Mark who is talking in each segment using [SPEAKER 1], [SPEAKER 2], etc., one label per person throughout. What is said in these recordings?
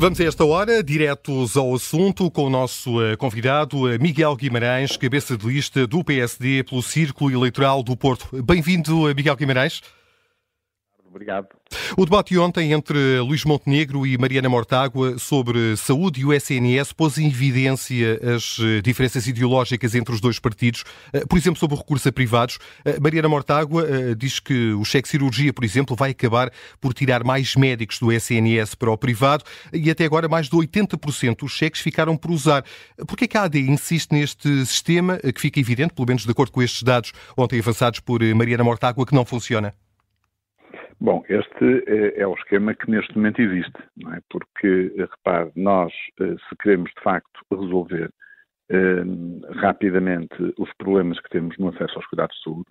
[SPEAKER 1] Vamos a esta hora, diretos ao assunto, com o nosso eh, convidado eh, Miguel Guimarães, cabeça de lista do PSD pelo Círculo Eleitoral do Porto. Bem-vindo, eh, Miguel Guimarães.
[SPEAKER 2] Obrigado.
[SPEAKER 1] O debate de ontem entre Luís Montenegro e Mariana Mortágua sobre saúde e o SNS pôs em evidência as eh, diferenças ideológicas entre os dois partidos, eh, por exemplo, sobre o recurso a privados. Eh, Mariana Mortágua diz que o cheque cirurgia, por exemplo, vai acabar por tirar mais médicos do SNS para o privado e até agora mais de 80% dos cheques ficaram por usar. Por que a AD insiste neste sistema que fica evidente, pelo menos de acordo com estes dados ontem avançados por Mariana Mortágua, que não funciona?
[SPEAKER 2] Bom, este é, é, o esquema que neste momento existe, não é? Porque, repare, nós, eh, se queremos de facto resolver eh, rapidamente os problemas que temos no acesso aos cuidados de saúde,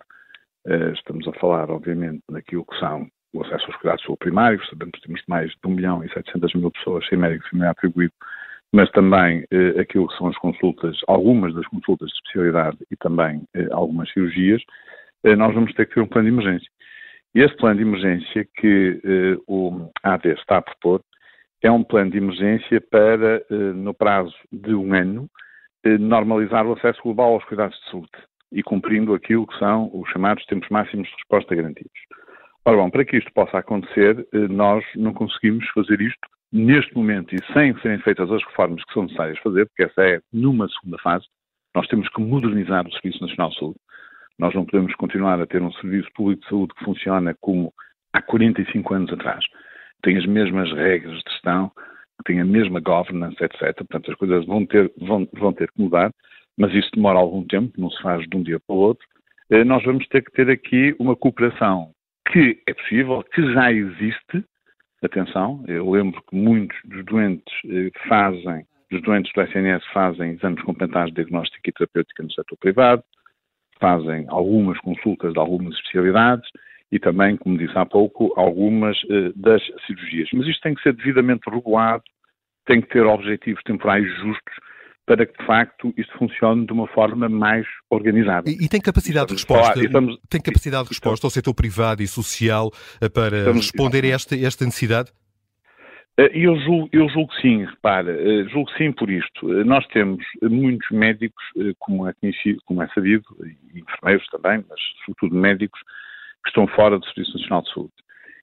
[SPEAKER 2] eh, estamos a falar, obviamente, naquilo que são o acesso aos cuidados de saúde primários, sabemos que temos mais de 1 milhão e 700 mil pessoas sem médico familiar atribuído, mas também eh, aquilo que são as consultas, algumas das consultas de especialidade e também eh, algumas cirurgias, eh, nós vamos ter que ter um plano de emergência. Este plano de emergência que uh, o AD está a propor é um plano de emergência para, uh, no prazo de um ano, uh, normalizar o acesso global aos cuidados de saúde e cumprindo aquilo que são os chamados tempos máximos de resposta garantidos. Ora bom, para que isto possa acontecer, nós não conseguimos fazer isto neste momento e sem serem feitas as reformas que são necessárias fazer, porque essa é numa segunda fase. Nós temos que modernizar o Serviço Nacional de Saúde. Nós não podemos continuar a ter um serviço público de saúde que funciona como há 45 anos atrás. Tem as mesmas regras de gestão, tem a mesma governance, etc. Portanto, as coisas vão ter, vão, vão ter que mudar, mas isso demora algum tempo, não se faz de um dia para o outro. Eh, nós vamos ter que ter aqui uma cooperação que é possível, que já existe. Atenção, eu lembro que muitos dos doentes eh, fazem, dos doentes do SNS fazem exames complementares de diagnóstico e terapêutica no setor privado, fazem algumas consultas de algumas especialidades e também, como disse há pouco, algumas uh, das cirurgias. Mas isto tem que ser devidamente regulado, tem que ter objetivos temporais justos para que, de facto, isto funcione de uma forma mais organizada.
[SPEAKER 1] E, e tem capacidade de resposta, falar, estamos, tem capacidade de resposta ao setor privado e social eh, para responder a esta, esta necessidade?
[SPEAKER 2] Eh, eu julgo, eu julgo sim, repara, eh, julgo sim por isto. Eh, nós temos muitos médicos, como é, conhecido, como é sabido, e enfermeiros também, mas sobretudo médicos, que estão fora do Serviço Nacional de Saúde.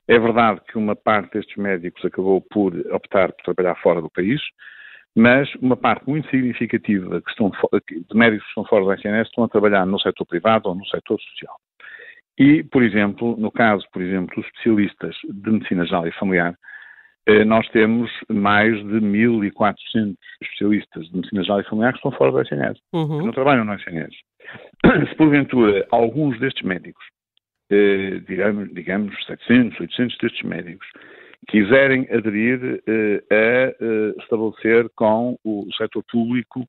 [SPEAKER 2] É verdade que uma parte destes médicos acabou por optar por trabalhar fora do país, mas uma parte muito significativa que estão, de médicos que estão fora do SNS estão a trabalhar no setor privado ou no setor social. E, por exemplo, no caso, por exemplo, dos especialistas de medicina geral e familiar, nós temos mais de 1.400 especialistas de medicina geral e familiar que estão fora do SNS, uhum. que não trabalham no SNS. Se porventura alguns destes médicos, eh, digamos, digamos 700, 800 destes médicos, quiserem aderir eh, a estabelecer com o setor público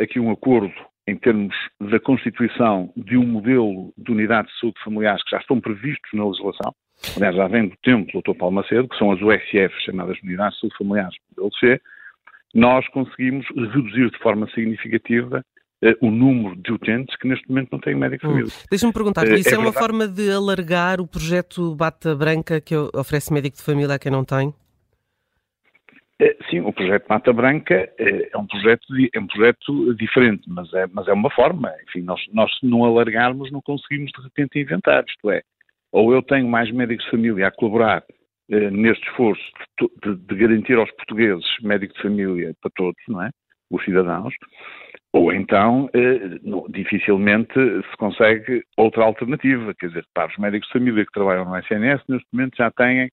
[SPEAKER 2] aqui um acordo em termos da constituição de um modelo de unidade de saúde familiares que já estão previstos na legislação, aliás, já vem do tempo do Dr. Paulo Macedo, que são as USF, chamadas Unidades de Saúde Familiares, LC, nós conseguimos reduzir de forma significativa uh, o número de utentes que neste momento não têm médico de hum. família.
[SPEAKER 3] Deixa-me perguntar, uh, isso é, é uma forma de alargar o projeto Bata Branca que oferece médico de família a quem não tem?
[SPEAKER 2] Eh, sim, o projeto Mata Branca é um projeto, é um projeto diferente, mas é, mas é uma forma. Enfim, nós, nós se não alargarmos não conseguimos de repente inventar, isto é, ou eu tenho mais médicos de família a colaborar eh, neste esforço de, de, garantir aos portugueses médico de família para todos, não é? Os cidadãos, ou então eh, dificilmente se consegue outra alternativa, quer dizer, para os médicos de família que trabalham no SNS, neste momento já têm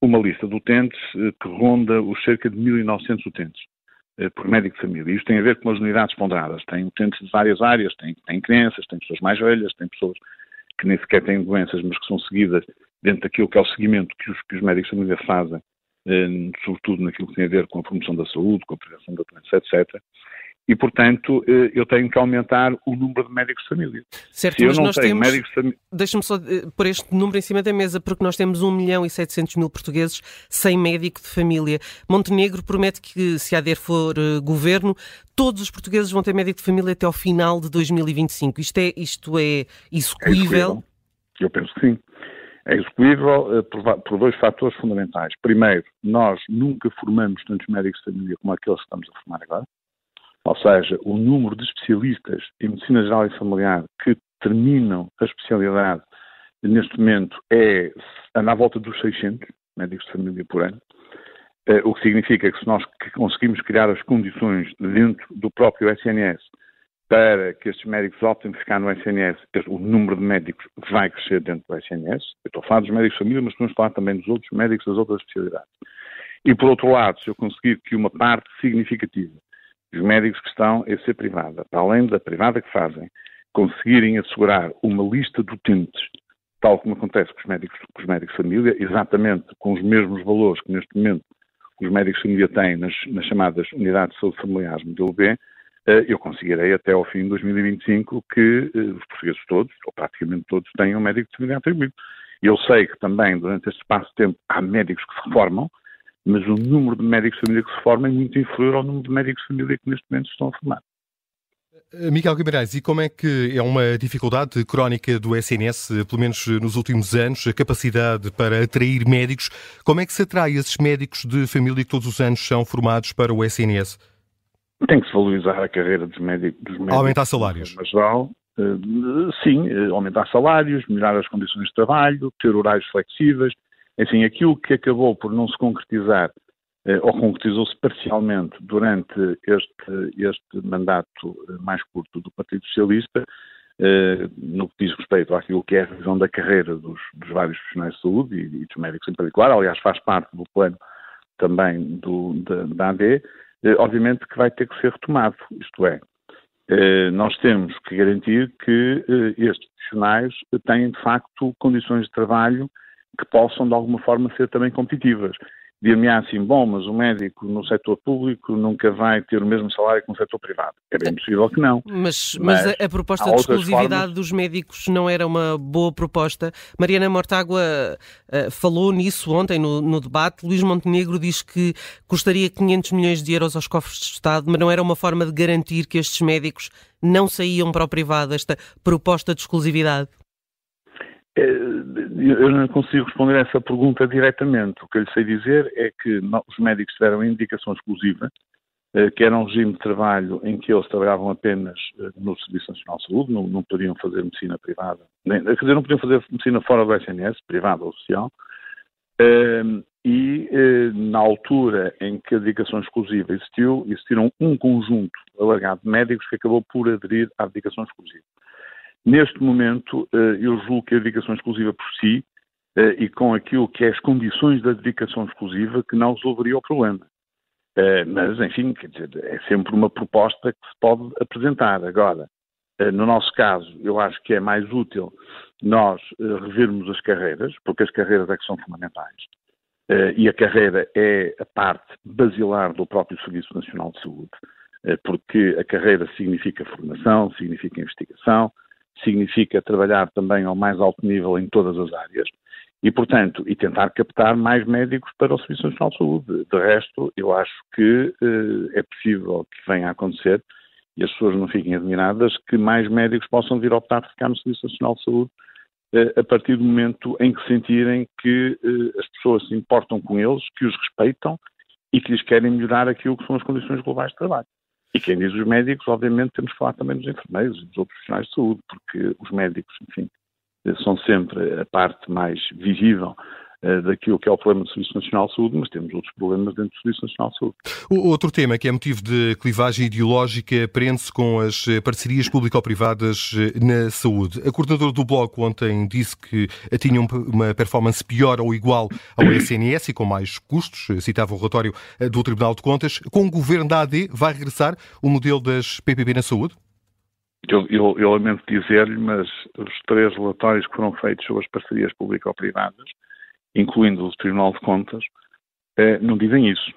[SPEAKER 2] uma lista de utentes eh, que ronda os cerca de 1.900 utentes por médico de família. Isto tem a ver com as unidades ponderadas. Tem utentes de várias áreas, tem, tem crianças, tem pessoas mais velhas, tem pessoas que nem sequer têm doenças, mas que são seguidas dentro daquilo que é o seguimento que os, que os médicos família fazem, eh, sobretudo naquilo que tem a ver com a promoção da saúde, com a prevenção da doença, etc. E, portanto, eh, eu tenho que aumentar o número de médicos de família.
[SPEAKER 3] Certo, Se mas nós temos... Médicos de... Deixa-me só eh, pôr este número em cima da mesa, porque nós temos 1 milhão e 700 mil portugueses sem médico de família. Montenegro promete que, se a ADER for uh, governo, todos os portugueses vão ter médico de família até ao final de 2025. Isto é, isto é execuível?
[SPEAKER 2] É eu penso que sim. É execuível por, por, dois fatores fundamentais. Primeiro, nós nunca formamos tantos médicos de família como aqueles que estamos a formar agora. Ou seja, o número de especialistas em medicina geral e familiar que terminam a especialidade neste momento é à volta dos 600 médicos de família por ano, eh, o que significa que se nós conseguimos criar as condições dentro do próprio SNS para que estes médicos optem por ficar no SNS, o número de médicos vai crescer dentro do SNS. Eu estou a falar dos médicos de família, mas podemos falar também dos outros médicos das outras especialidades. E, por outro lado, se eu conseguir que uma parte significativa dos médicos que estão em ser privada, para além da privada que fazem, conseguirem assegurar uma lista de utentes, tal como acontece com os médicos, com os médicos de família, exatamente com os mesmos valores que neste momento os médicos de família têm nas, nas chamadas unidades de saúde familiares modelo B, eh, eu conseguirei até ao fim de 2025 que eh, os portugueses todos, ou praticamente todos, tenham um médico de família atribuído. Eu sei que também, durante este espaço de tempo, há médicos que se reformam, mas o número de médicos de família que se formam é muito inferior ao número de médicos de família que neste momento estão a formar.
[SPEAKER 1] Eh, Miguel Guimarães, e como é que é uma dificuldade crónica do SNS, pelo menos nos últimos anos, a capacidade para atrair médicos? Como é que se atrai esses médicos de família que todos os anos são formados para o SNS?
[SPEAKER 2] Tem que se valorizar a carreira dos médicos. Dos médicos
[SPEAKER 1] aumentar salários.
[SPEAKER 2] Geral, eh, sim, eh, aumentar salários, melhorar as condições de trabalho, ter horários flexíveis. Enfim, aquilo que acabou por não se concretizar eh, ou concretizou-se parcialmente durante este, este mandato mais curto do Partido Socialista, no que diz respeito àquilo que é a revisão da carreira dos, dos vários profissionais de saúde e, e, dos médicos em particular, aliás, faz parte do plano também do, da, da AD, eh, obviamente que vai ter que ser retomado. Isto é, eh, nós temos que garantir que eh, estes profissionais têm, de facto, condições de trabalho que possam, de alguma forma, ser também competitivas dir-me assim, bom, mas o médico no setor público nunca vai ter o mesmo salário que no setor privado. É bem possível que não.
[SPEAKER 3] Mas, mas, mas a, a, proposta de exclusividade formas... dos médicos não era uma boa proposta. Mariana Mortágua uh, falou nisso ontem no, no, debate. Luís Montenegro diz que custaria 500 milhões de euros aos cofres de Estado, mas não era uma forma de garantir que estes médicos não saíam para o privado, esta proposta de exclusividade.
[SPEAKER 2] É, eu não consigo responder a essa pergunta diretamente. O que eu lhe sei dizer é que os médicos tiveram indicação exclusiva, eh, que era um regime de trabalho em que eles trabalhavam apenas eh, no Serviço Nacional de Saúde, não, não podiam fazer medicina privada, nem, quer dizer, não podiam fazer medicina fora do SNS, privada ou social, ehm, e eh, na altura em que a dedicação exclusiva existiu, existiram um conjunto alargado de médicos que acabou por aderir à dedicação exclusiva. Neste momento, eh, eu julgo que a dedicação exclusiva por si eh, e com aquilo que é as condições da dedicação exclusiva que não resolveria o problema. Eh, mas, enfim, dizer, é sempre uma proposta que se pode apresentar. Agora, no nosso caso, eu acho que é mais útil nós revermos as carreiras, porque as carreiras é que são fundamentais. E a carreira é a parte basilar do próprio Serviço Nacional de Saúde, porque a carreira significa formação, significa investigação, significa trabalhar também ao mais alto nível em todas as áreas e, portanto, e tentar captar mais médicos para o Serviço Nacional de Saúde. De resto, eu acho que eh, é possível que venha a acontecer, e as pessoas não fiquem admiradas, que mais médicos possam vir optar por ficar no Serviço Nacional de Saúde eh, a partir do momento em que sentirem que eh, as pessoas se importam com eles, que os respeitam e que lhes querem melhorar aquilo que são as condições globais de trabalho. E quem diz os médicos, obviamente, temos que falar também dos enfermeiros e dos outros profissionais de saúde, porque os médicos, enfim, são sempre a parte mais visível daquilo que é o problema do Serviço Nacional de Saúde, mas temos outros problemas dentro do Serviço Nacional de Saúde.
[SPEAKER 1] O outro tema que é motivo de clivagem ideológica prende-se com as eh, parcerias público-privadas eh, na saúde. A coordenadora do Bloco ontem disse que tinha uma performance pior ou igual ao SNS e com mais custos, citava o relatório do Tribunal de Contas. Com o governo da AD, vai regressar o modelo das PPP na saúde?
[SPEAKER 2] Eu, eu, eu lamento dizer-lhe, mas os três relatórios que foram feitos sobre as parcerias público-privadas incluindo o Tribunal de Contas, eh, não dizem isso.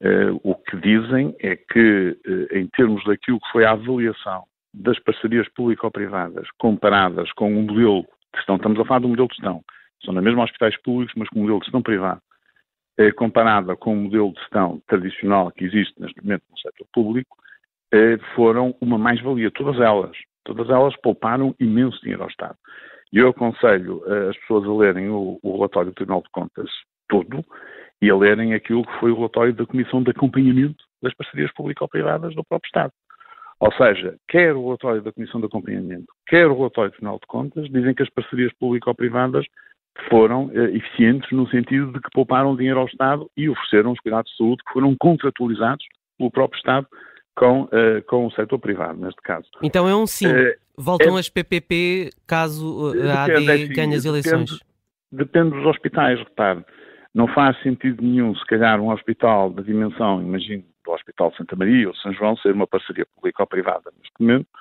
[SPEAKER 2] Eh, o que dizem é que, eh, em termos daquilo que foi a avaliação das parcerias público-privadas comparadas com o modelo de gestão, estamos a falar do modelo de gestão, são na mesma hospitais públicos, mas com o modelo de gestão privado, comparada com o modelo de gestão tradicional que existe neste momento no setor público, foram uma mais-valia. Todas elas. Todas elas pouparam imenso dinheiro ao Estado. E eu aconselho as pessoas a lerem o, o relatório do Tribunal de Contas todo e a lerem aquilo que foi o relatório da Comissão de Acompanhamento das Parcerias Público-Privadas do próprio Estado. Ou seja, quer o relatório da Comissão de Acompanhamento, quer o relatório do Tribunal de Contas, dizem que as parcerias público-privadas foram eh, eficientes no sentido de que pouparam dinheiro ao Estado e ofereceram os cuidados de saúde que foram contratualizados pelo próprio Estado com, uh, com o setor privado, neste caso.
[SPEAKER 3] Então é um sim. Uh, Voltam é, as PPP caso a AD é assim, ganhe as eleições?
[SPEAKER 2] Depende, depende dos hospitais, repare. Não faz sentido nenhum, se calhar, um hospital da dimensão, imagino, do Hospital Santa Maria ou São João, ser uma parceria pública ou privada neste momento, eh,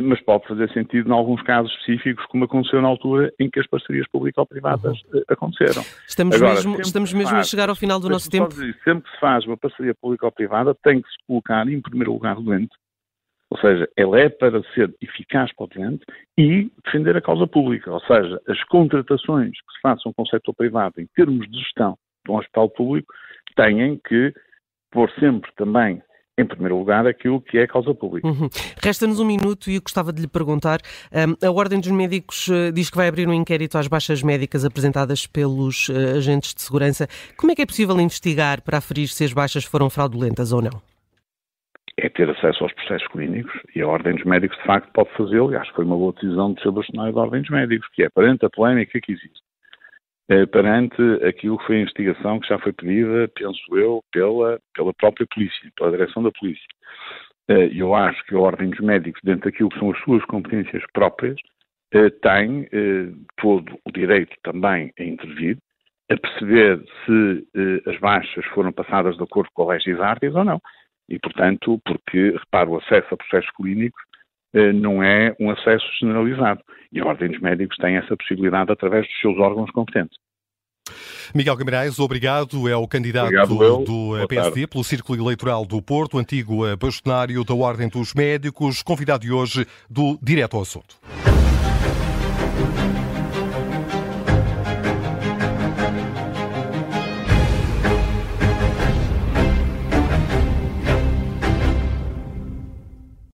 [SPEAKER 2] mas pode fazer sentido em alguns casos específicos, como aconteceu na altura em que as parcerias público-privadas uhum. Eh, aconteceram.
[SPEAKER 3] Estamos Agora, mesmo, estamos mesmo faz, a chegar ao final do nosso tempo.
[SPEAKER 2] Dizer, sempre que se faz uma parceria público-privada, tem que se colocar em primeiro lugar o doente, ou seja, ela é para ser eficaz para o doente e defender a causa pública, ou seja, as contratações que se façam com o setor privado em termos de gestão de um hospital público têm que pôr sempre também em primeiro lugar, aquilo que é causa pública.
[SPEAKER 3] Uhum. Resta-nos um minuto e eu gostava de lhe perguntar: um, a Ordem dos Médicos uh, diz que vai abrir um inquérito às baixas médicas apresentadas pelos uh, agentes de segurança. Como é que é possível investigar para aferir se as baixas foram fraudulentas ou não?
[SPEAKER 2] É ter acesso aos processos clínicos e a Ordem dos Médicos, de facto, pode fazê-lo. E acho que foi uma boa decisão do seu bastonário da Ordem dos Médicos, que é perante a polémica que existe perante aquilo que foi a investigação que já foi pedida, penso eu, pela, pela própria polícia, pela direção da polícia. Eh, eu acho que a Ordem dos Médicos, dentro daquilo que são as suas competências próprias, eh, tem todo o direito também a intervir, a perceber se as baixas foram passadas de acordo com a legisartes ou não. E, portanto, porque, repara, o acesso a processos clínicos não é um acesso generalizado. E a Ordem dos Médicos tem essa possibilidade através dos seus órgãos competentes.
[SPEAKER 1] Miguel Guimarães, obrigado. É o candidato do eh, PSD pelo Círculo Eleitoral do Porto, antigo eh, bastonário da Ordem dos Médicos, convidado de hoje do Direto ao Assunto.